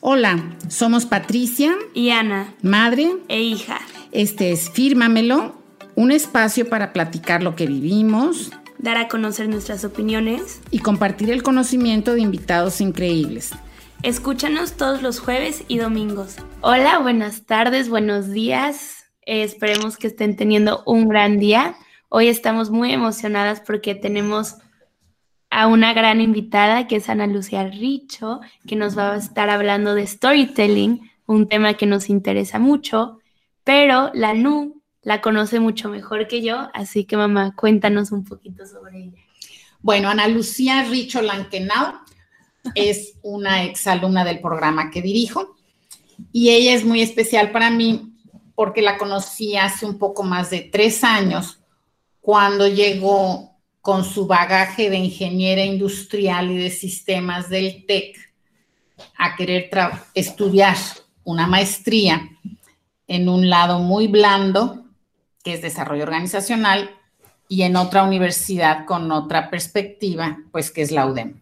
Hola, somos Patricia y Ana, madre e hija. Este es Fírmamelo, un espacio para platicar lo que vivimos, dar a conocer nuestras opiniones y compartir el conocimiento de invitados increíbles. Escúchanos todos los jueves y domingos. Hola, buenas tardes, buenos días. esperemos que estén teniendo un gran día. Hoy estamos muy emocionadas porque tenemos a una gran invitada que es Ana Lucía Richo, que nos va a estar hablando de storytelling, un tema que nos interesa mucho, pero la NU la conoce mucho mejor que yo, así que mamá, cuéntanos un poquito sobre ella. Bueno, Ana Lucía Richo Lankenau es una exalumna del programa que dirijo y ella es muy especial para mí porque la conocí hace un poco más de tres años cuando llegó con su bagaje de ingeniera industrial y de sistemas del TEC a querer estudiar una maestría en un lado muy blando, que es desarrollo organizacional, y en otra universidad con otra perspectiva, pues que es la UDEM.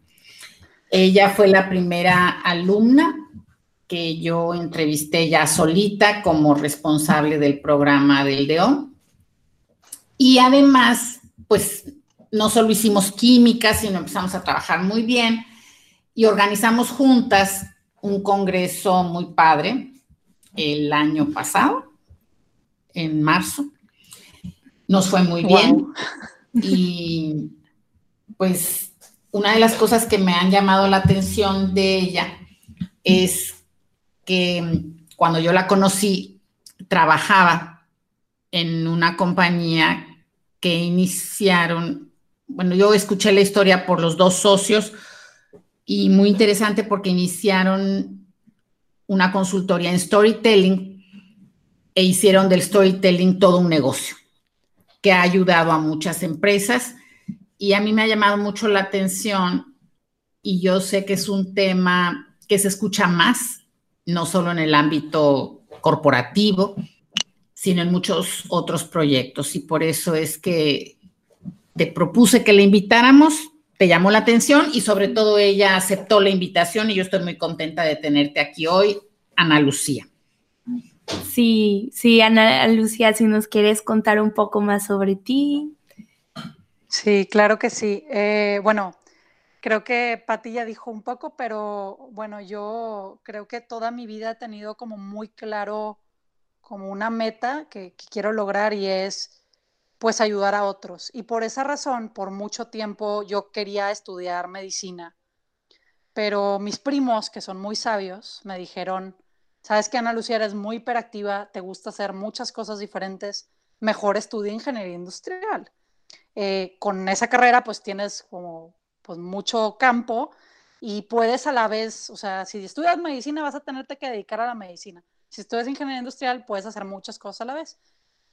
Ella fue la primera alumna que yo entrevisté ya solita como responsable del programa del DEO. Y además, pues no solo hicimos química, sino empezamos a trabajar muy bien y organizamos juntas un congreso muy padre el año pasado, en marzo. Nos fue muy bien y pues una de las cosas que me han llamado la atención de ella es que cuando yo la conocí, trabajaba en una compañía que iniciaron bueno, yo escuché la historia por los dos socios y muy interesante porque iniciaron una consultoría en storytelling e hicieron del storytelling todo un negocio que ha ayudado a muchas empresas. Y a mí me ha llamado mucho la atención y yo sé que es un tema que se escucha más, no solo en el ámbito corporativo, sino en muchos otros proyectos. Y por eso es que te propuse que le invitáramos, te llamó la atención y sobre todo ella aceptó la invitación y yo estoy muy contenta de tenerte aquí hoy, Ana Lucía. Sí, sí, Ana Lucía, si nos quieres contar un poco más sobre ti. Sí, claro que sí. Eh, bueno, creo que Pati ya dijo un poco, pero bueno, yo creo que toda mi vida he tenido como muy claro como una meta que quiero lograr y es pues ayudar a otros. Y por esa razón, por mucho tiempo yo quería estudiar medicina, pero mis primos, que son muy sabios, me dijeron, sabes que Ana Lucía eres muy hiperactiva, te gusta hacer muchas cosas diferentes, mejor estudia ingeniería industrial. Eh, con esa carrera pues tienes como pues mucho campo y puedes a la vez, o sea, si estudias medicina vas a tenerte que dedicar a la medicina. Si estudias ingeniería industrial puedes hacer muchas cosas a la vez.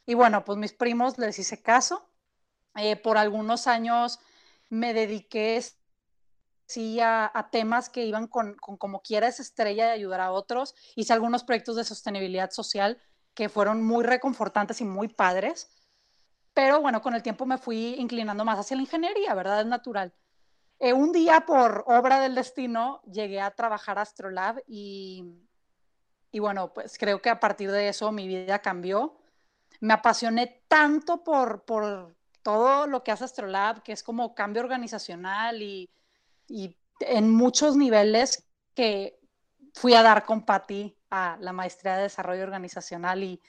Y bueno, pues mis primos les hice caso. Eh, por algunos años me dediqué sí a, temas que iban con, como quiera esa estrella de ayudar a otros. Hice algunos proyectos de sostenibilidad social que fueron muy reconfortantes y muy padres. Pero bueno, con el tiempo me fui inclinando más hacia la ingeniería, ¿verdad? Es natural. Eh, un día, por obra del destino, llegué a trabajar a Astrolab y, y bueno, pues creo que a partir de eso mi vida cambió me apasioné tanto por, por todo lo que hace Astrolab, que es como cambio organizacional y, en muchos niveles que fui a dar con Patti a la maestría de desarrollo organizacional y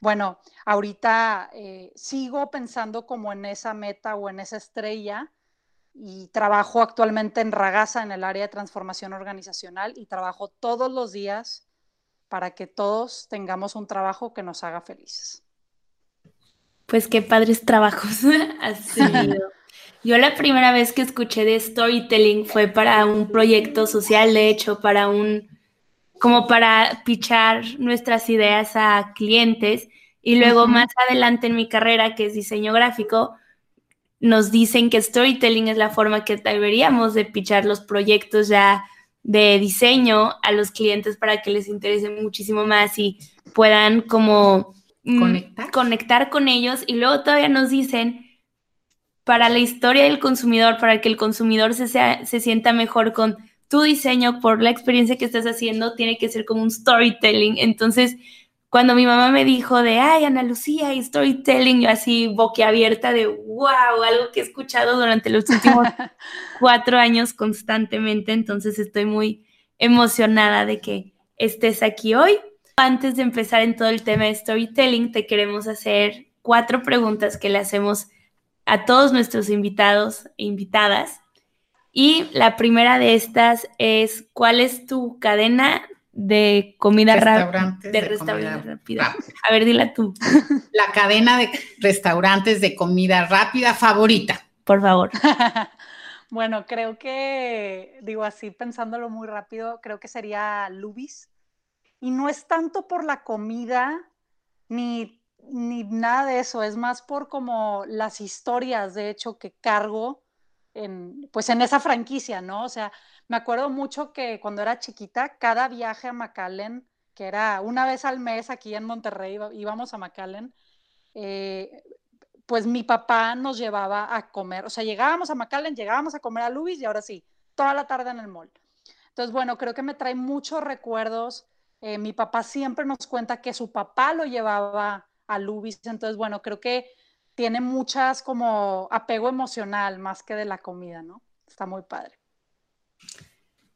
bueno, ahorita eh, sigo pensando como en esa meta o en esa estrella y trabajo actualmente en Ragasa en el área de transformación organizacional y trabajo todos los días para que todos tengamos un trabajo que nos haga felices. Pues qué padres trabajos has tenido. Yo la primera vez que escuché de storytelling fue para un proyecto social, de hecho, para un, como para pichar nuestras ideas a clientes. Y luego más adelante en mi carrera, que es diseño gráfico, nos dicen que storytelling es la forma que deberíamos de pichar los proyectos ya de diseño a los clientes para que les interese muchísimo más y puedan como conectar. conectar con ellos y luego todavía nos dicen para la historia del consumidor, para que el consumidor se, se sienta mejor con tu diseño, por la experiencia que estás haciendo, tiene que ser como un storytelling. Entonces, cuando mi mamá me dijo de, ay, Ana Lucía y storytelling, yo así boquiabierta de, wow, algo que he escuchado durante los últimos cuatro años constantemente. Entonces, estoy muy emocionada de que estés aquí hoy. Antes de empezar en todo el tema de storytelling, te queremos hacer cuatro preguntas que le hacemos a todos nuestros invitados e invitadas. Y la primera de estas es, ¿cuál es tu cadena de comida rápida? De, restaurante rápida. A ver, dila tú. La cadena de restaurantes de comida rápida favorita. Por favor. bueno, creo que, digo así, pensándolo muy rápido, creo que sería Lubis. Y no es tanto por la comida, ni ni nada de eso, es más por como las historias, de hecho, que cargo en, pues en esa franquicia, ¿no? O sea, me acuerdo mucho que cuando era chiquita, cada viaje a McAllen, que era una vez al mes aquí en Monterrey, íbamos a McAllen, eh, pues mi papá nos llevaba a comer, o sea, llegábamos a McAllen, llegábamos a comer a Luis y ahora sí, toda la tarde en el mall. Entonces, bueno, creo que me trae muchos recuerdos. Eh, mi papá siempre nos cuenta que su papá lo llevaba a Lubis. Entonces, bueno, creo que tiene muchas como apego emocional más que de la comida, ¿no? Está muy padre.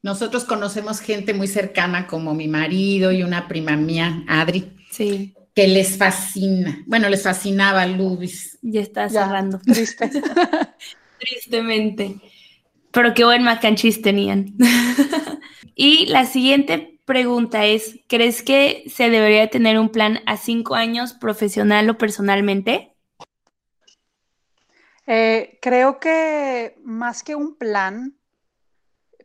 Nosotros conocemos gente muy cercana como mi marido y una prima mía, Adri. Sí. Que les fascina. Bueno, les fascinaba Lubis. Ya está cerrando. Triste. Tristemente. Pero qué buen mac and cheese tenían. y la siguiente pregunta es, ¿crees que se debería tener un plan a cinco años profesional o personalmente? Eh, creo que más que un plan,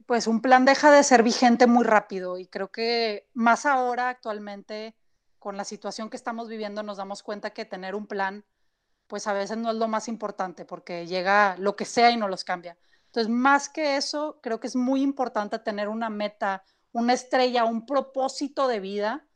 pues un plan deja de ser vigente muy rápido y creo que más ahora actualmente con la situación que estamos viviendo nos damos cuenta que tener un plan pues a veces no es lo más importante porque llega lo que sea y no los cambia. Entonces, más que eso, creo que es muy importante tener una meta, una estrella, un propósito de vida,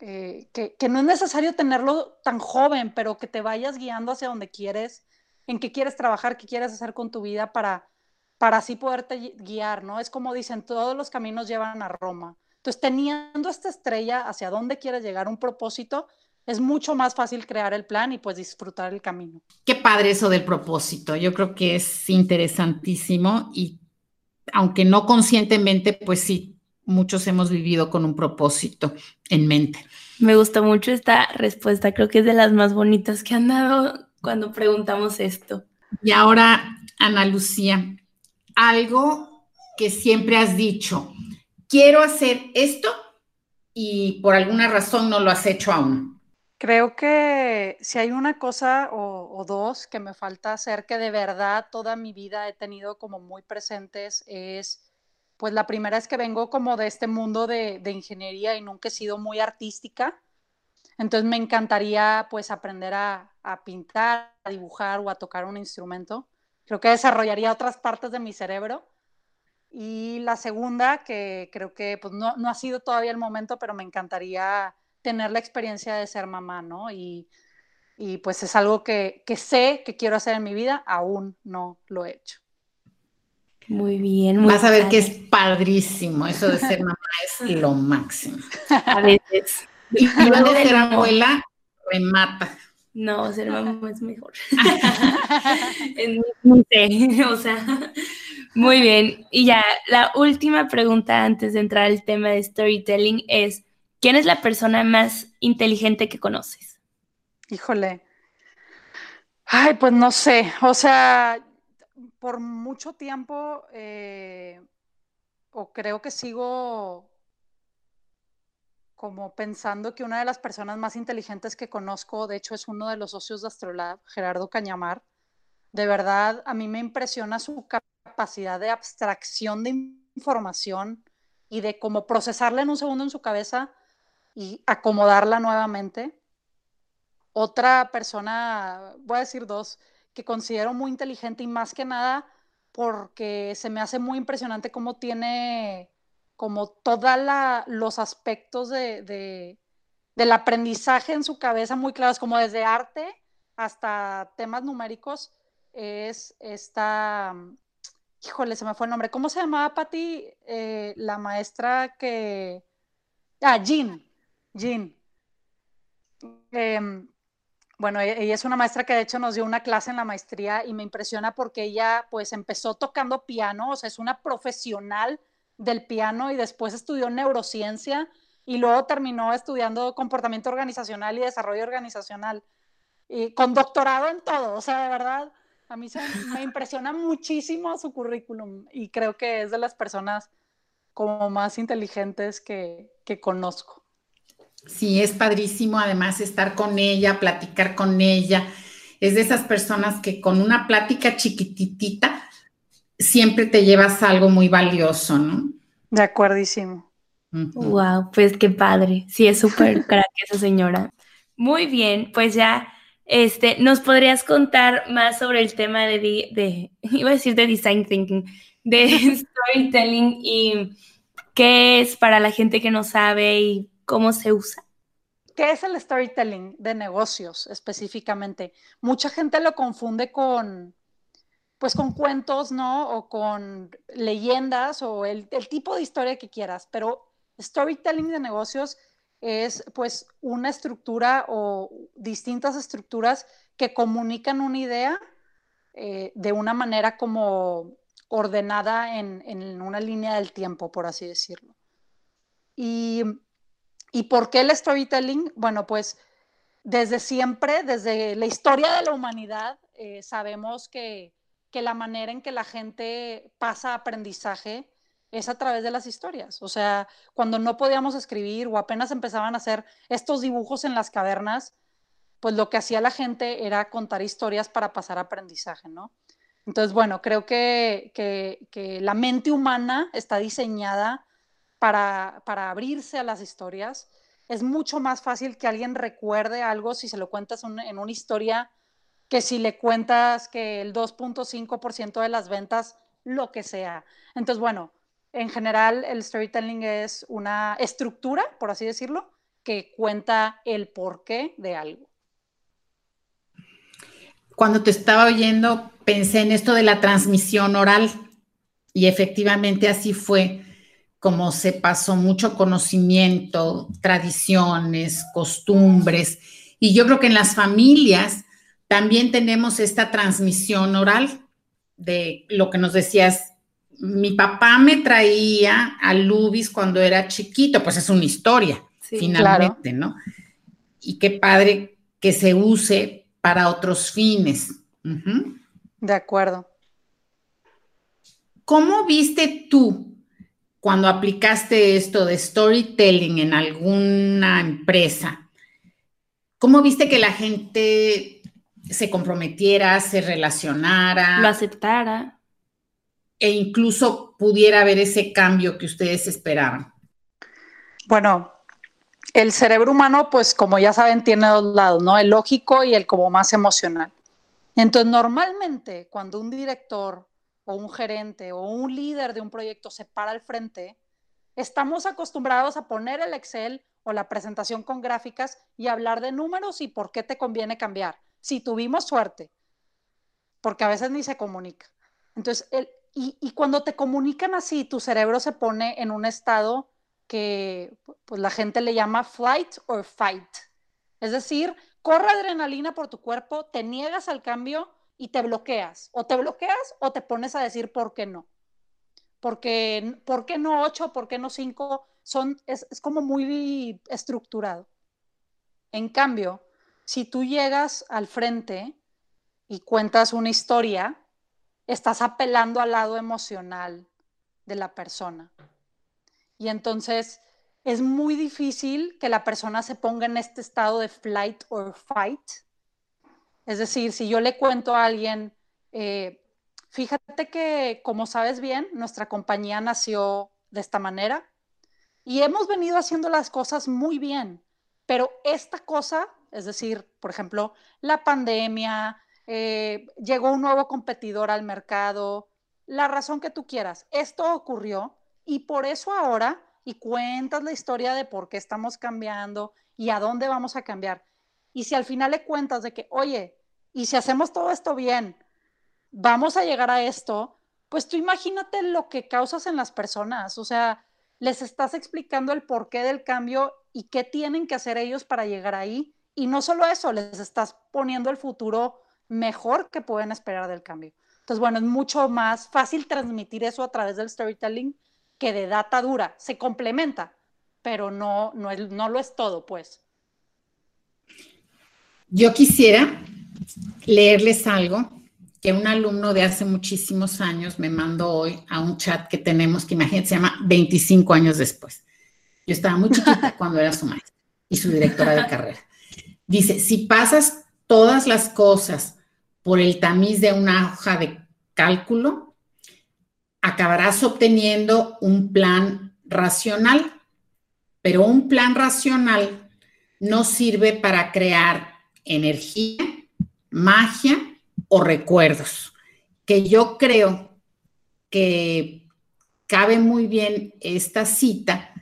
eh, que, no es necesario tenerlo tan joven, pero que te vayas guiando hacia donde quieres, en qué quieres trabajar, qué quieres hacer con tu vida para, para así poderte guiar, ¿no? Es como dicen, todos los caminos llevan a Roma. Entonces, teniendo esta estrella hacia dónde quieres llegar, un propósito, es mucho más fácil crear el plan y pues disfrutar el camino. Qué padre eso del propósito. Yo creo que es interesantísimo y aunque no conscientemente, pues sí, muchos hemos vivido con un propósito en mente. Me gusta mucho esta respuesta, creo que es de las más bonitas que han dado cuando preguntamos esto. Y ahora, Ana Lucía, algo que siempre has dicho, quiero hacer esto y por alguna razón no lo has hecho aún. Creo que si hay una cosa o, o, dos que me falta hacer que de verdad toda mi vida he tenido como muy presentes es pues la primera es que vengo como de este mundo de, ingeniería y nunca he sido muy artística. Entonces me encantaría pues aprender a, pintar, a dibujar o a tocar un instrumento. Creo que desarrollaría otras partes de mi cerebro. Y la segunda, que creo que pues, no, ha sido todavía el momento, pero me encantaría tener la experiencia de ser mamá, ¿no? Y, pues es algo que, que sé que quiero hacer en mi vida, aún no lo he hecho. Muy bien. Muy Vas a ver que es padrísimo. Eso de ser mamá es lo máximo. A veces. Y luego de ser abuela, remata. No, ser mamá es mejor. no sé, o sea, muy bien. Y ya, la última pregunta antes de entrar al tema de storytelling es, ¿quién es la persona más inteligente que conoces? Híjole. Ay, pues no sé. O sea, por mucho tiempo, eh, o creo que sigo como pensando que una de las personas más inteligentes que conozco, de hecho es uno de los socios de Astrolab, Gerardo Cañamar, de verdad a mí me impresiona su capacidad de abstracción de información y de cómo procesarla en un segundo en su cabeza y acomodarla nuevamente. Otra persona, voy a decir dos, que considero muy inteligente y más que nada porque se me hace muy impresionante cómo tiene como todos los aspectos de, del aprendizaje en su cabeza muy claros, como desde arte hasta temas numéricos, es esta híjole, se me fue el nombre. ¿Cómo se llamaba, Pati? Eh, la maestra que... Ah, Jean. Jean. Em, bueno, e-, ella es una maestra que de hecho nos dio una clase en la maestría y me impresiona porque ella pues empezó tocando piano, o sea, es una profesional del piano y después estudió neurociencia y luego terminó estudiando comportamiento organizacional y desarrollo organizacional y con doctorado en todo, o sea, de verdad, a mí me impresiona muchísimo su currículum y creo que es de las personas como más inteligentes que, que conozco. Sí, es padrísimo además estar con ella, platicar con ella. Es de esas personas que con una plática chiquititita siempre te llevas algo muy valioso, ¿no? De acuerdísimo. Wow, pues qué padre. Sí, es súper crack esa señora. Muy bien, pues ya, este, ¿nos podrías contar más sobre el tema de, de iba a decir de design thinking, de storytelling y qué es para la gente que no sabe y cómo se usa? ¿Qué es el storytelling de negocios específicamente? Mucha gente lo confunde con, pues con cuentos, ¿no? O con leyendas o el, tipo de historia que quieras, pero storytelling de negocios es pues una estructura o distintas estructuras que comunican una idea eh, de una manera como ordenada en, en, una línea del tiempo, por así decirlo. Y, ¿Y por qué el storytelling? Bueno, pues desde siempre, desde la historia de la humanidad, eh, sabemos que que la manera en que la gente pasa aprendizaje es a través de las historias. O sea, cuando no podíamos escribir o apenas empezaban a hacer estos dibujos en las cavernas, pues lo que hacía la gente era contar historias para pasar aprendizaje, ¿no? Entonces, bueno, creo que, que, la mente humana está diseñada para, para, abrirse a las historias. Es mucho más fácil que alguien recuerde algo si se lo cuentas en una historia que si le cuentas que el 2.5% de las ventas, lo que sea. Entonces, bueno, en general el storytelling es una estructura, por así decirlo, que cuenta el porqué de algo. Cuando te estaba oyendo, pensé en esto de la transmisión oral y efectivamente así fue como se pasó mucho conocimiento, tradiciones, costumbres. Y yo creo que en las familias también tenemos esta transmisión oral de lo que nos decías. Mi papá me traía a Lubis cuando era chiquito, pues es una historia, finalmente, ¿no? Y qué padre que se use para otros fines. De acuerdo. ¿Cómo viste tú cuando aplicaste esto de storytelling en alguna empresa? ¿Cómo viste que la gente se comprometiera, se relacionara. Lo aceptara. E incluso pudiera haber ese cambio que ustedes esperaban. Bueno, el cerebro humano, pues como ya saben, tiene dos lados, ¿no? El lógico y el como más emocional. Entonces, normalmente cuando un director o un gerente o un líder de un proyecto se para al frente, estamos acostumbrados a poner el Excel o la presentación con gráficas y hablar de números y por qué te conviene cambiar si tuvimos suerte, porque a veces ni se comunica. Entonces, el, y, cuando te comunican así, tu cerebro se pone en un estado que pues, la gente le llama flight or fight. Es decir, corre adrenalina por tu cuerpo, te niegas al cambio y te bloqueas. O te bloqueas o te pones a decir por qué no. Porque, ¿por qué no ocho? ¿Por qué no cinco? Son, es, es como muy estructurado. En cambio, si tú llegas al frente y cuentas una historia, estás apelando al lado emocional de la persona. Y entonces es muy difícil que la persona se ponga en este estado de flight or fight. Es decir, si yo le cuento a alguien, eh, fíjate que, como sabes bien, nuestra compañía nació de esta manera y hemos venido haciendo las cosas muy bien, pero esta cosa es decir, por ejemplo, la pandemia, eh, llegó un nuevo competidor al mercado, la razón que tú quieras. Esto ocurrió y por eso ahora, y cuentas la historia de por qué estamos cambiando y a dónde vamos a cambiar. Y si al final le cuentas de que, oye, y si hacemos todo esto bien, vamos a llegar a esto, pues tú imagínate lo que causas en las personas, o sea, les estás explicando el porqué del cambio y qué tienen que hacer ellos para llegar ahí. Y no solo eso, les estás poniendo el futuro mejor que pueden esperar del cambio. Entonces, bueno, es mucho más fácil transmitir eso a través del storytelling que de data dura. Se complementa, pero no, no, no lo es todo, pues. Yo quisiera leerles algo que un alumno de hace muchísimos años me mandó hoy a un chat que tenemos, que imagínate, se llama 25 años después. Yo estaba muy chiquita cuando era su maestra y su directora de carrera. Dice, si pasas todas las cosas por el tamiz de una hoja de cálculo, acabarás obteniendo un plan racional, pero un plan racional no sirve para crear energía, magia o recuerdos, que yo creo que cabe muy bien esta cita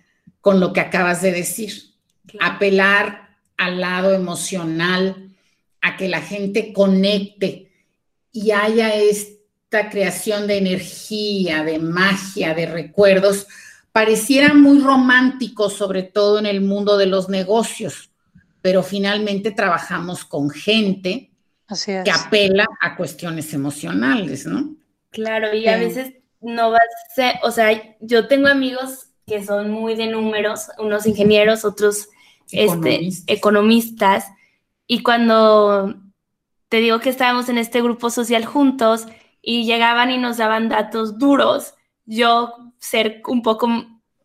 con lo que acabas de decir. Apelar al lado emocional, a que la gente conecte y haya esta creación de energía, de magia, de recuerdos, pareciera muy romántico, sobre todo en el mundo de los negocios, pero finalmente trabajamos con gente que apela a cuestiones emocionales, ¿no? Claro, y a veces no va a ser, o sea, yo tengo amigos que son muy de números, unos ingenieros, otros este, economistas, y cuando te digo que estábamos en este grupo social juntos y llegaban y nos daban datos duros, yo ser un poco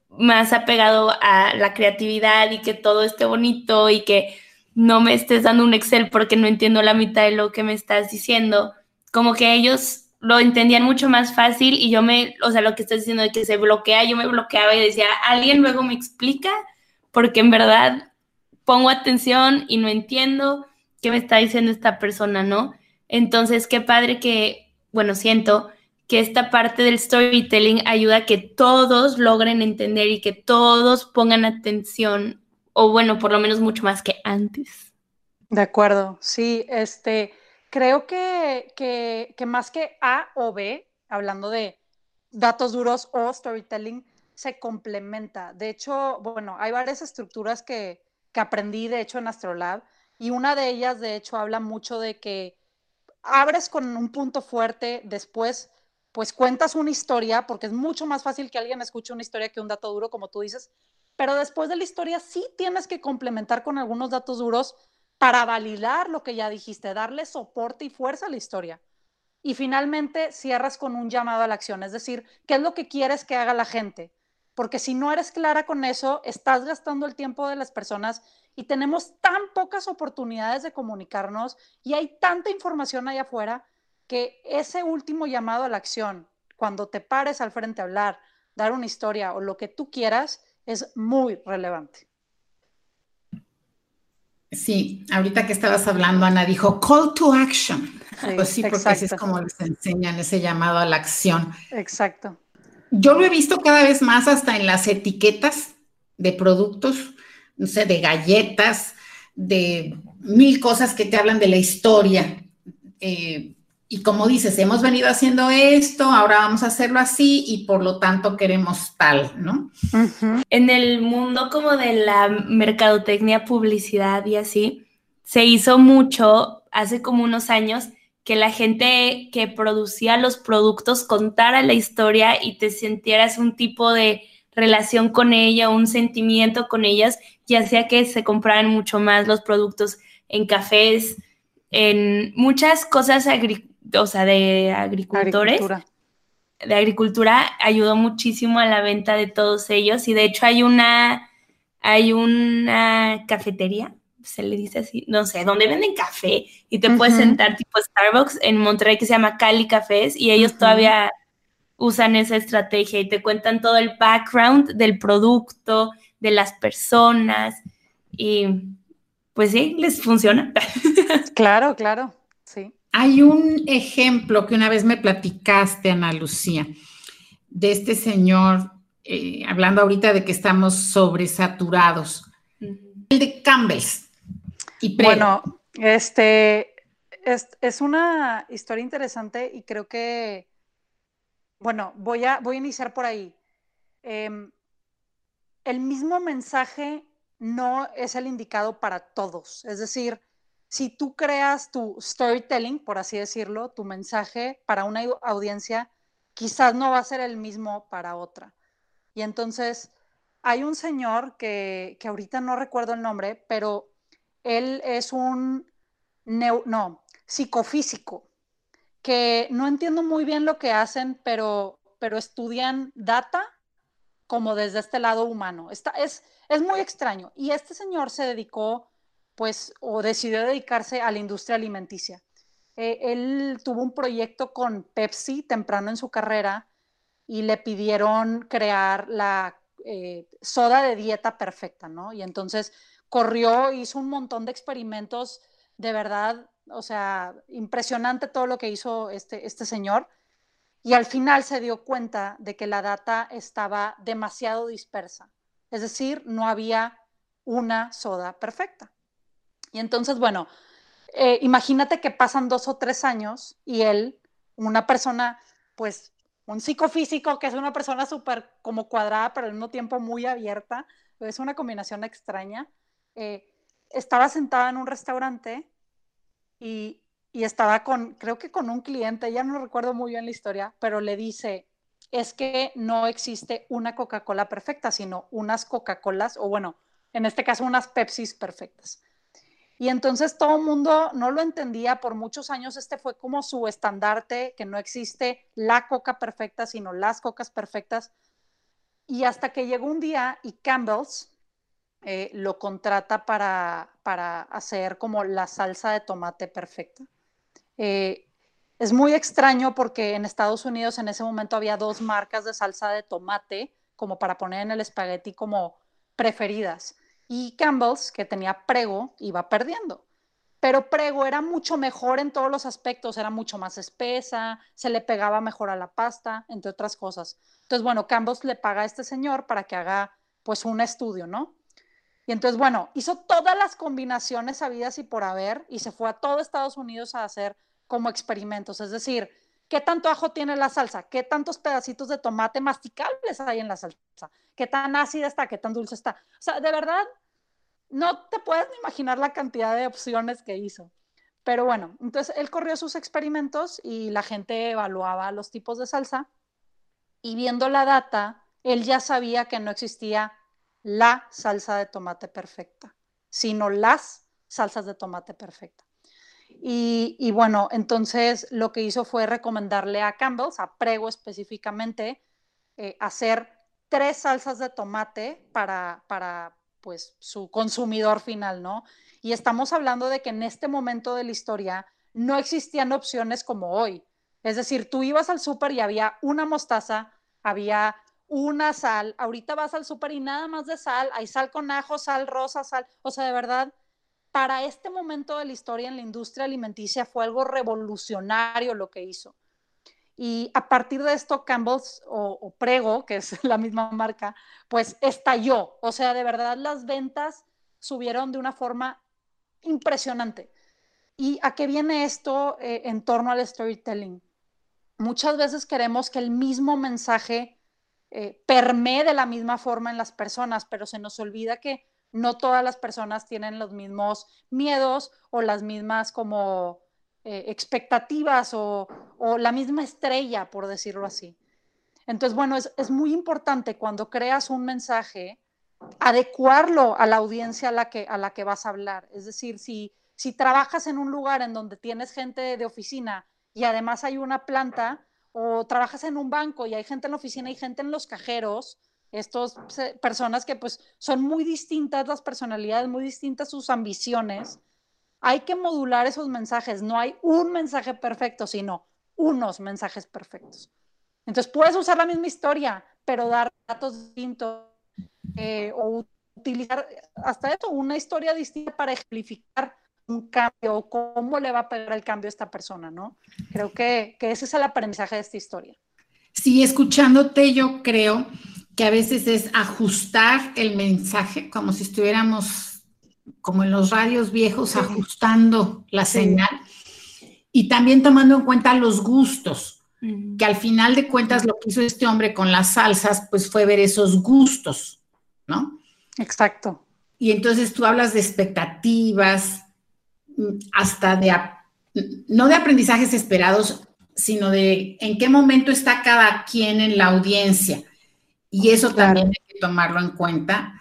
más apegado a la creatividad y que todo esté bonito y que no me estés dando un Excel porque no entiendo la mitad de lo que me estás diciendo. Como que ellos lo entendían mucho más fácil y yo me, o sea, lo que estás diciendo de que se bloquea, yo me bloqueaba y decía, alguien luego me explica porque en verdad pongo atención y no entiendo qué me está diciendo esta persona, ¿no? Entonces, qué padre que, bueno, siento que esta parte del storytelling ayuda a que todos logren entender y que todos pongan atención o bueno, por lo menos mucho más que antes. De acuerdo, sí, este, creo que, que, más que A o B, hablando de datos duros o storytelling, se complementa. De hecho, bueno, hay varias estructuras que, que aprendí, de hecho, en Astrolab, y una de ellas, de hecho, habla mucho de que abres con un punto fuerte, después pues cuentas una historia, porque es mucho más fácil que alguien escuche una historia que un dato duro, como tú dices, pero después de la historia sí tienes que complementar con algunos datos duros para validar lo que ya dijiste, darle soporte y fuerza a la historia. Y finalmente cierras con un llamado a la acción, es decir, ¿qué es lo que quieres que haga la gente? Porque si no eres clara con eso, estás gastando el tiempo de las personas y tenemos tan pocas oportunidades de comunicarnos y hay tanta información allá afuera que ese último llamado a la acción, cuando te pares al frente a hablar, dar una historia o lo que tú quieras, es muy relevante. Sí, ahorita que estabas hablando, Ana dijo call to action. pues sí, porque así es como les enseñan ese llamado a la acción. Exacto. Yo lo he visto cada vez más hasta en las etiquetas de productos, no sé, de galletas, de mil cosas que te hablan de la historia. Eh, y como dices, hemos venido haciendo esto, ahora vamos a hacerlo así y por lo tanto queremos tal, ¿no? En el mundo como de la mercadotecnia, publicidad y así, se hizo mucho hace como unos años que la gente que producía los productos contara la historia y te sintieras un tipo de relación con ella, un sentimiento con ellas y hacía que se compraran mucho más los productos en cafés, en muchas cosas agrícolas o sea, de agricultores. De agricultura ayudó muchísimo a la venta de todos ellos y de hecho hay una, hay una cafetería, se le dice así, no sé, donde venden café y te puedes sentar tipo Starbucks en Monterrey que se llama Cali Cafés y ellos todavía usan esa estrategia y te cuentan todo el background del producto, de las personas y pues sí, les funciona. Claro, claro. Hay un ejemplo que una vez me platicaste, Ana Lucía, de este señor, eh, hablando ahorita de que estamos sobresaturados, el de Campbell's. Y bueno, este es, es, una historia interesante y creo que bueno, voy a, voy a iniciar por ahí. Em, el mismo mensaje no es el indicado para todos. Es decir, si tú creas tu storytelling, por así decirlo, tu mensaje para una audiencia, quizás no va a ser el mismo para otra. Y entonces hay un señor que, que ahorita no recuerdo el nombre, pero él es un no, psicofísico, que no entiendo muy bien lo que hacen, pero, pero estudian data como desde este lado humano. Está, es, es muy extraño. Y este señor se dedicó, pues, o decidió dedicarse a la industria alimenticia. Eh, él tuvo un proyecto con Pepsi temprano en su carrera y le pidieron crear la eh, soda de dieta perfecta, ¿no? Y entonces corrió, hizo un montón de experimentos, de verdad, o sea, impresionante todo lo que hizo este, este señor y al final se dio cuenta de que la data estaba demasiado dispersa, es decir, no había una soda perfecta. Y entonces, bueno, eh, imagínate que pasan dos o tres años y él, una persona, pues, un psicofísico que es una persona súper como cuadrada, pero al mismo tiempo muy abierta, es una combinación extraña, eh, estaba sentada en un restaurante y, y estaba con, creo que con un cliente, ya no recuerdo muy bien la historia, pero le dice, es que no existe una Coca-Cola perfecta, sino unas Coca-Colas, o bueno, en este caso unas Pepsis perfectas. Y entonces todo el mundo no lo entendía, por muchos años este fue como su estandarte, que no existe la coca perfecta, sino las cocas perfectas. Y hasta que llegó un día y Campbell's eh, lo contrata para, para hacer como la salsa de tomate perfecta. Eh, es muy extraño porque en Estados Unidos en ese momento había dos marcas de salsa de tomate como para poner en el espagueti como preferidas. Y Campbell's, que tenía Prego, iba perdiendo. Pero Prego era mucho mejor en todos los aspectos, era mucho más espesa, se le pegaba mejor a la pasta, entre otras cosas. Entonces, bueno, Campbell's le paga a este señor para que haga pues un estudio, ¿no? Y entonces, bueno, hizo todas las combinaciones habidas y por haber y se fue a todo Estados Unidos a hacer como experimentos. Es decir, ¿qué tanto ajo tiene la salsa? ¿Qué tantos pedacitos de tomate masticables hay en la salsa? ¿Qué tan ácida está? ¿Qué tan dulce está? O sea, de verdad, no te puedes imaginar la cantidad de opciones que hizo. Pero bueno, entonces él corrió sus experimentos y la gente evaluaba los tipos de salsa y viendo la data, él ya sabía que no existía la salsa de tomate perfecta, sino las salsas de tomate perfecta. Y, bueno, entonces lo que hizo fue recomendarle a Campbell's, a Prego específicamente, eh, hacer tres salsas de tomate para, para pues su consumidor final, ¿no? Y estamos hablando de que en este momento de la historia no existían opciones como hoy. Es decir, tú ibas al súper y había una mostaza, había una sal, ahorita vas al súper y nada más de sal, hay sal con ajo, sal rosa, sal, o sea, de verdad, para este momento de la historia en la industria alimenticia fue algo revolucionario lo que hizo. Y a partir de esto, Campbell's o, Prego, que es la misma marca, pues estalló. O sea, de verdad las ventas subieron de una forma impresionante. ¿Y a qué viene esto eh, en torno al storytelling? Muchas veces queremos que el mismo mensaje eh, permee de la misma forma en las personas, pero se nos olvida que no todas las personas tienen los mismos miedos o las mismas como eh, expectativas o, la misma estrella, por decirlo así. Entonces, bueno, es, muy importante cuando creas un mensaje, adecuarlo a la audiencia a la que, a la que vas a hablar. Es decir, si, trabajas en un lugar en donde tienes gente de oficina y además hay una planta, o trabajas en un banco y hay gente en la oficina y gente en los cajeros, estas personas que pues son muy distintas las personalidades, muy distintas sus ambiciones, hay que modular esos mensajes. No hay un mensaje perfecto, sino unos mensajes perfectos. Entonces puedes usar la misma historia, pero dar datos distintos eh, o utilizar hasta eso, una historia distinta para ejemplificar un cambio, cómo le va a pegar el cambio a esta persona, ¿no? Creo que, ese es el aprendizaje de esta historia. Sí, escuchándote yo creo que a veces es ajustar el mensaje como si estuviéramos como en los radios viejos ajustando la señal y también tomando en cuenta los gustos, que al final de cuentas lo que hizo este hombre con las salsas, pues fue ver esos gustos, ¿no? Exacto. Y entonces tú hablas de expectativas, mm, hasta de, no de aprendizajes esperados, sino de en qué momento está cada quien en la audiencia. Y eso también hay que tomarlo en cuenta.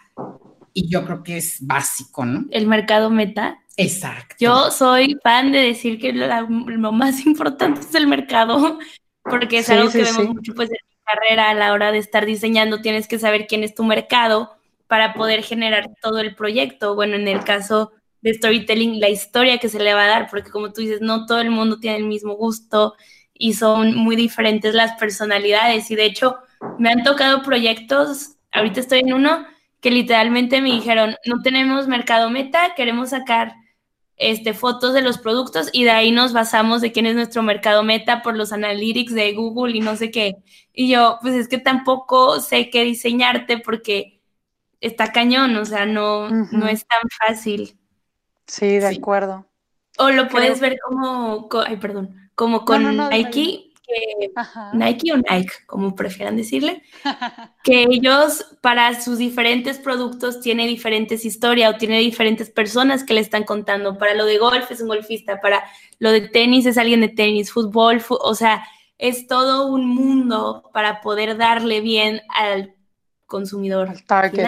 Y yo creo que es básico, ¿no? El mercado meta. Exacto. Yo soy fan de decir que lo más importante es el mercado porque es algo que vemos mucho pues en mi carrera a la hora de estar diseñando, tienes que saber quién es tu mercado para poder generar todo el proyecto. Bueno, en el caso de storytelling, la historia que se le va a dar, porque como tú dices, no todo el mundo tiene el mismo gusto y son muy diferentes las personalidades y de hecho me han tocado proyectos, ahorita estoy en uno que literalmente me dijeron, no tenemos mercado meta, queremos sacar este, fotos de los productos y de ahí nos basamos de quién es nuestro mercado meta por los analytics de Google y no sé qué. Y yo, pues es que tampoco sé qué diseñarte porque está cañón, o sea, no, no es tan fácil. Sí, de acuerdo. O lo puedes ver como, ay, perdón, como con Nike, Nike o Nike, como prefieran decirle, que ellos para sus diferentes productos tiene diferentes historias o tiene diferentes personas que le están contando. Para lo de golf es un golfista, para lo de tenis es alguien de tenis, fútbol, o sea, es todo un mundo para poder darle bien al consumidor. Al target.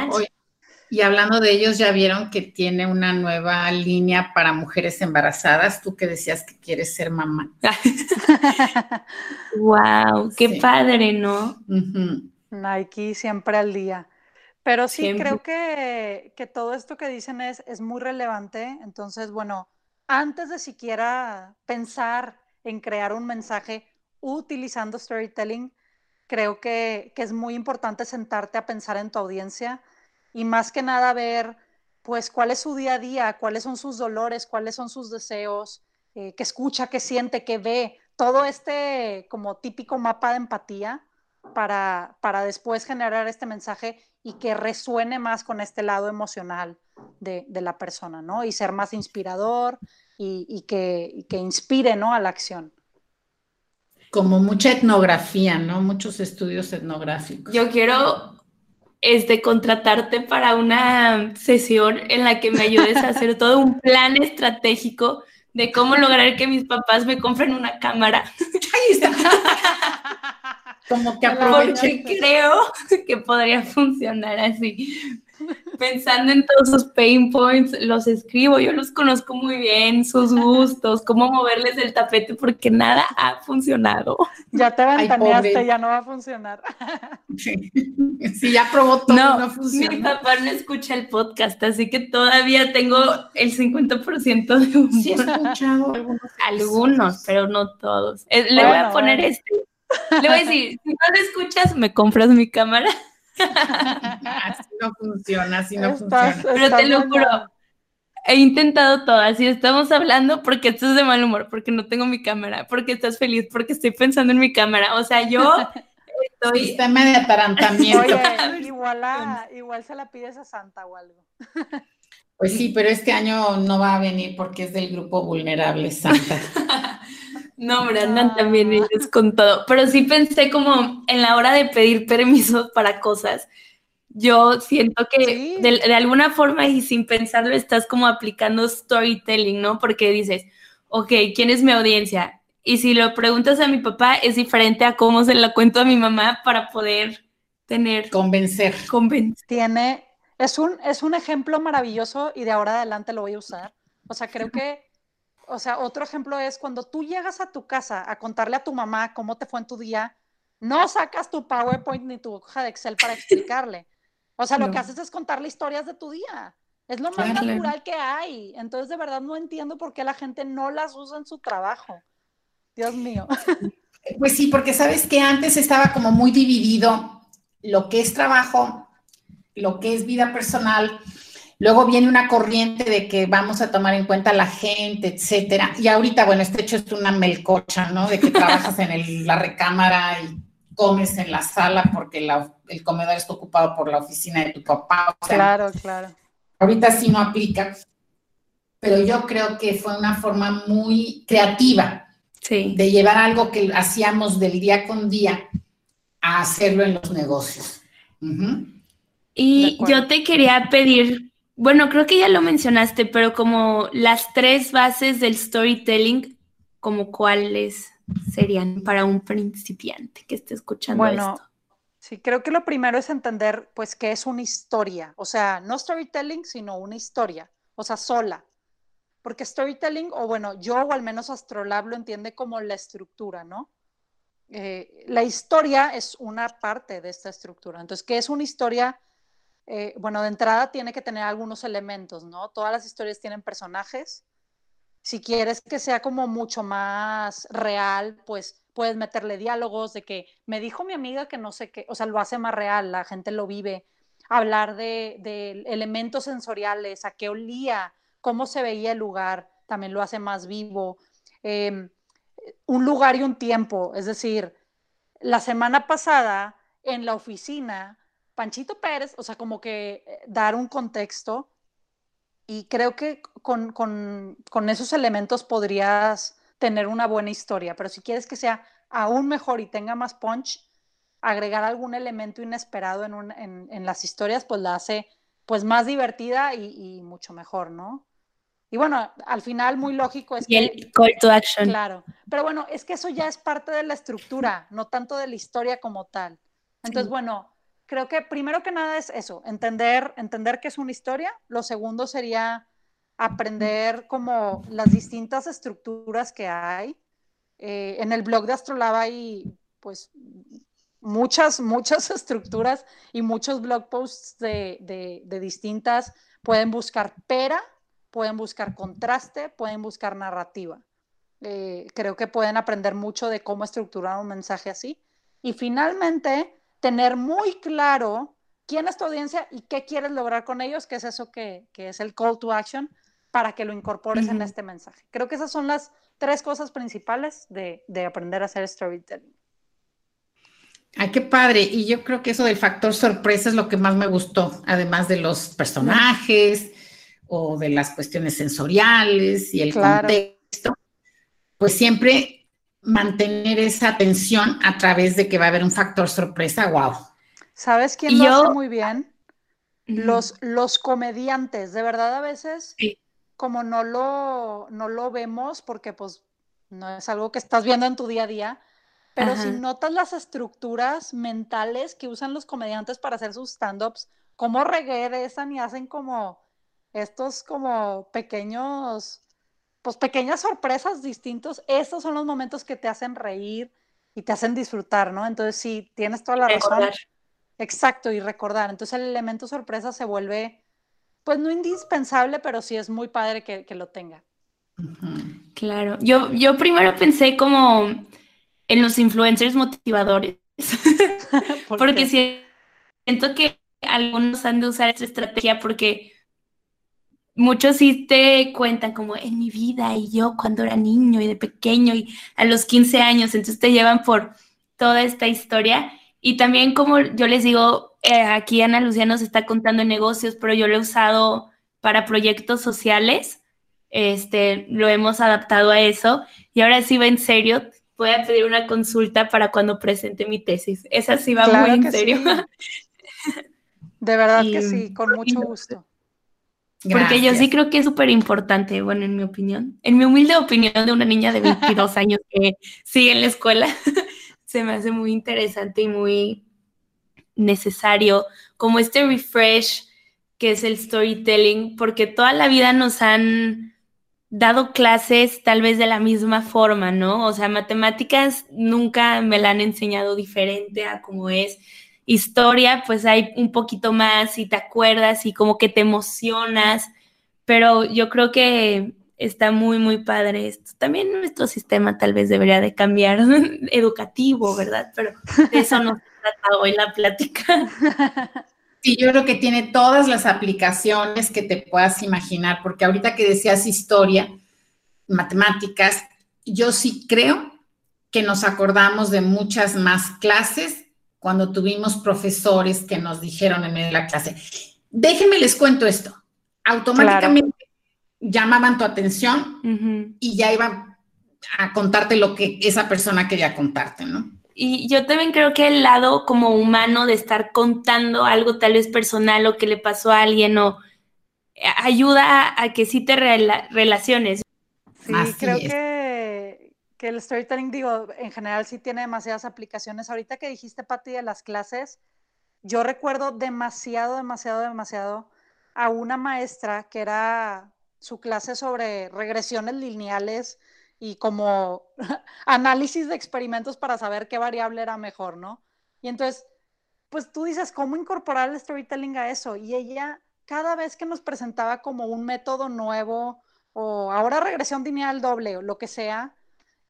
Y hablando de ellos, ya vieron que tiene una nueva línea para mujeres embarazadas. Tú que decías que quieres ser mamá. wow, qué padre, ¿no? Nike siempre al día. Pero sí, creo que, que, todo esto que dicen es, es muy relevante. Entonces, bueno, antes de siquiera pensar en crear un mensaje utilizando storytelling, creo que, que es muy importante sentarte a pensar en tu audiencia y más que nada ver pues cuál es su día a día, cuáles son sus dolores, cuáles son sus deseos, eh, que escucha, que siente, que ve, todo este como típico mapa de empatía para, para después generar este mensaje y que resuene más con este lado emocional de, la persona, ¿no? Y ser más inspirador y, que, y que inspire, ¿no? A la acción como mucha etnografía, ¿no? Muchos estudios etnográficos. Yo quiero este, contratarte para una sesión en la que me ayudes a hacer todo un plan estratégico de cómo lograr que mis papás me compren una cámara. Ahí está. Como que aproveche. creo que podría funcionar así pensando en todos sus pain points, los escribo, yo los conozco muy bien, sus gustos, cómo moverles el tapete, porque nada ha funcionado. Ya te ventaneaste, ya no va a funcionar. Sí, ya probó todo, no, no funciona. Mi papá no escucha el podcast, así que todavía tengo el 50% de humor. Sí, he escuchado algunos, algunos, pero no todos. Eh, le voy a poner este. Le voy a decir, si no lo escuchas, me compras mi cámara así no funciona, así no funciona. Pero te lo juro, he intentado todo, así estamos hablando porque estás de mal humor, porque no tengo mi cámara, porque estás feliz, porque estoy pensando en mi cámara. O sea, yo estoy... Sistema de atarantamiento. igual, igual se la pides a Santa o algo. Pues sí, pero este año no va a venir porque es del grupo vulnerable Santa. No, hombre, andan también ah. ellos con todo. Pero sí pensé como en la hora de pedir permisos para cosas. Yo siento que de, alguna forma y sin pensarlo estás como aplicando storytelling, ¿no? Porque dices, ok, ¿quién es mi audiencia? Y si lo preguntas a mi papá, es diferente a cómo se la cuento a mi mamá para poder tener... Convencer. Convencer. Tiene, es un, es un ejemplo maravilloso y de ahora adelante lo voy a usar. O sea, creo que o sea, otro ejemplo es cuando tú llegas a tu casa a contarle a tu mamá cómo te fue en tu día, no sacas tu PowerPoint ni tu hoja de Excel para explicarle. O sea, lo que haces es contarle historias de tu día. Es lo más natural que hay. Entonces, de verdad, no entiendo por qué la gente no las usa en su trabajo. Dios mío. Pues sí, porque sabes que antes estaba como muy dividido lo que es trabajo, lo que es vida personal, Luego viene una corriente de que vamos a tomar en cuenta la gente, etcétera. Y ahorita, bueno, este hecho es una melcocha, ¿no? De que trabajas en la recámara y comes en la sala porque el comedor está ocupado por la oficina de tu papá. claro, claro. Ahorita sí no aplica, pero yo creo que fue una forma muy creativa Sí. De llevar algo que hacíamos del día con día a hacerlo en los negocios. Y yo te quería pedir, bueno, creo que ya lo mencionaste, pero como las tres bases del storytelling, como cuáles serían para un principiante que esté escuchando bueno, esto. Sí, creo que lo primero es entender, pues, qué es una historia. O sea, no storytelling, sino una historia. O sea, sola. Porque storytelling, o bueno, yo o al menos Astrolab lo entiende como la estructura, ¿no? Eh, la historia es una parte de esta estructura. Entonces, ¿qué es una historia? Eh, bueno, de entrada tiene que tener algunos elementos, ¿no? Todas las historias tienen personajes. Si quieres que sea como mucho más real, pues puedes meterle diálogos de que me dijo mi amiga que no sé qué, o sea, lo hace más real, la gente lo vive. Hablar de, elementos sensoriales, a qué olía, cómo se veía el lugar, también lo hace más vivo. Eh, un lugar y un tiempo. Es decir, la semana pasada en la oficina, Panchito Pérez, o sea, como que eh, dar un contexto y creo que con, con, esos elementos podrías tener una buena historia, pero si quieres que sea aún mejor y tenga más punch, agregar algún elemento inesperado en, en, las historias, pues la hace pues más divertida y, y mucho mejor, ¿no? Y bueno, al final muy lógico es y el call to action. Claro, pero bueno, es que eso ya es parte de la estructura, no tanto de la historia como tal. Entonces, bueno, creo que primero que nada es eso, entender, entender qué es una historia. Lo segundo sería aprender como las distintas estructuras que hay. Eh, en el blog de Astrolab hay pues muchas, muchas estructuras y muchos blog posts de, de, de distintas. Pueden buscar PERA, pueden buscar contraste, pueden buscar narrativa. Eh, creo que pueden aprender mucho de cómo estructurar un mensaje así. Y finalmente, tener muy claro quién es tu audiencia y qué quieres lograr con ellos, que es eso que, es el call to action, para que lo incorpores en este mensaje. Creo que esas son las tres cosas principales de, de aprender a hacer storytelling. Ay, qué padre. Y yo creo que eso del factor sorpresa es lo que más me gustó, además de los personajes, o de las cuestiones sensoriales y el contexto, pues siempre mantener esa atención a través de que va a haber un factor sorpresa, wow. ¿Sabes quién lo hace muy bien? Los, los comediantes, de verdad a veces, como no lo, no lo vemos porque pues no es algo que estás viendo en tu día a día, pero si notas las estructuras mentales que usan los comediantes para hacer sus stand-ups, cómo regresan y hacen como estos como pequeños, pues pequeñas sorpresas distintos, esos son los momentos que te hacen reír y te hacen disfrutar, ¿no? Entonces sí, tienes toda la razón. Exacto, y recordar. Entonces el elemento sorpresa se vuelve, pues no indispensable, pero sí es muy padre que, lo tenga. Claro, yo, yo primero pensé como en los influencers motivadores, porque siento que algunos han de usar esta estrategia porque muchos sí te cuentan como en mi vida y yo cuando era niño y de pequeño y a los 15 años, entonces te llevan por toda esta historia. Y también como yo les digo, eh, aquí Ana Lucía nos está contando en negocios, pero yo lo he usado para proyectos sociales, este, lo hemos adaptado a eso y ahora sí va en serio, voy a pedir una consulta para cuando presente mi tesis. Esa sí va muy en serio. De verdad que sí, con mucho gusto. Porque yo sí creo que es súper importante, bueno, en mi opinión, en mi humilde opinión de una niña de 22 años que sigue en la escuela, se me hace muy interesante y muy necesario como este refresh que es el storytelling, porque toda la vida nos han dado clases tal vez de la misma forma, ¿no? O sea, matemáticas nunca me la han enseñado diferente a como es historia, pues hay un poquito más y te acuerdas y como que te emocionas, pero yo creo que está muy, muy padre esto. También nuestro sistema tal vez debería de cambiar, educativo, ¿verdad? Pero de eso nos trata hoy la plática. Sí, yo creo que tiene todas las aplicaciones que te puedas imaginar, porque ahorita que decías historia, matemáticas, yo sí creo que nos acordamos de muchas más clases cuando tuvimos profesores que nos dijeron en medio de la clase, déjenme les cuento esto. Automáticamente llamaban tu atención y ya iban a contarte lo que esa persona quería contarte, ¿no? Y yo también creo que el lado como humano de estar contando algo tal vez personal o que le pasó a alguien o eh, ayuda a, que sí te relaciones. Sí, creo que, que, el storytelling, digo, en general sí tiene demasiadas aplicaciones. Ahorita que dijiste, Pati, de las clases, yo recuerdo demasiado, demasiado, demasiado a una maestra que era su clase sobre regresiones lineales y como análisis de experimentos para saber qué variable era mejor, ¿no? Y entonces, pues tú dices, ¿cómo incorporar el storytelling a eso? Y ella, cada vez que nos presentaba como un método nuevo, o ahora regresión lineal doble, o lo que sea,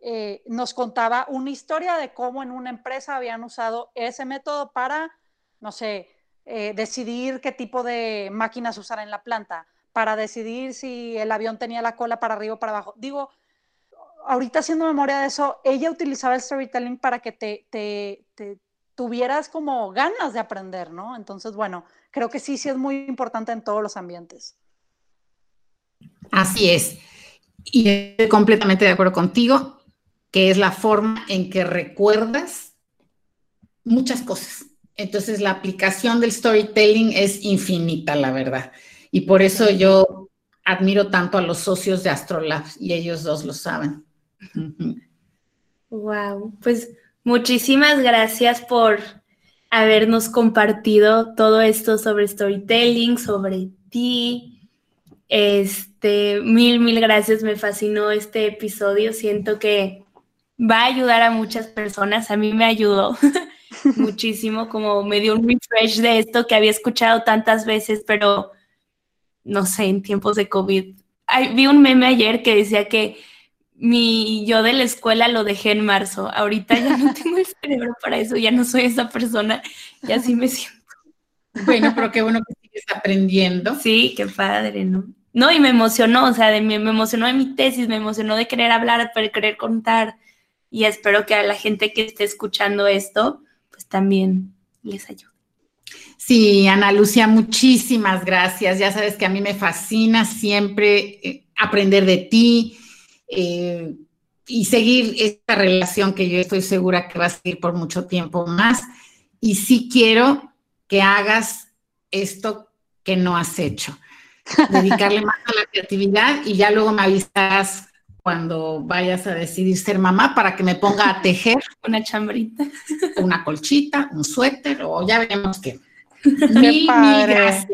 eh, nos contaba una historia de cómo en una empresa habían usado ese método para, no sé, eh, decidir qué tipo de máquinas usar en la planta, para decidir si el avión tenía la cola para arriba o para abajo. Digo, ahorita haciendo memoria de eso, ella utilizaba el storytelling para que te, te, tuvieras como ganas de aprender, ¿no? Entonces, bueno, creo que sí, sí es muy importante en todos los ambientes. Así es. Y estoy completamente de acuerdo contigo, que es la forma en que recuerdas muchas cosas. Entonces, la aplicación del storytelling es infinita, la verdad. Y por eso yo admiro tanto a los socios de Astrolabs y ellos dos lo saben. Wow, pues muchísimas gracias por habernos compartido todo esto sobre storytelling, sobre ti. Este, mil, mil gracias, me fascinó este episodio. Siento que va a ayudar a muchas personas. A mí me ayudó muchísimo, como me dio un refresh de esto que había escuchado tantas veces, pero no sé, en tiempos de COVID. vi un meme ayer que decía que mi yo de la escuela lo dejé en marzo. Ahorita ya no tengo el cerebro para eso, ya no soy esa persona y así me siento. Bueno, pero qué bueno que sigues aprendiendo. Sí, qué padre, ¿no? No, y me emocionó, o sea, de, me, me emocionó de mi tesis, me emocionó de querer hablar, de querer contar. Y espero que a la gente que esté escuchando esto, pues también les ayude. Sí, Ana Lucia, muchísimas gracias. Ya sabes que a mí me fascina siempre eh, aprender de ti, eh, y seguir esta relación que yo estoy segura que va a seguir por mucho tiempo más. Y sí quiero que hagas esto que no has hecho, dedicarle más a la creatividad y ya luego me avisas cuando vayas a decidir ser mamá para que me ponga a tejer una chambrita, una colchita, un suéter o ya veremos qué. Mil, gracias.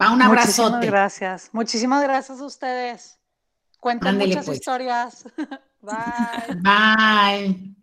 Va un abrazote. Muchísimas gracias. Muchísimas gracias a ustedes. Cuentan muchas pues. historias. Bye. Bye.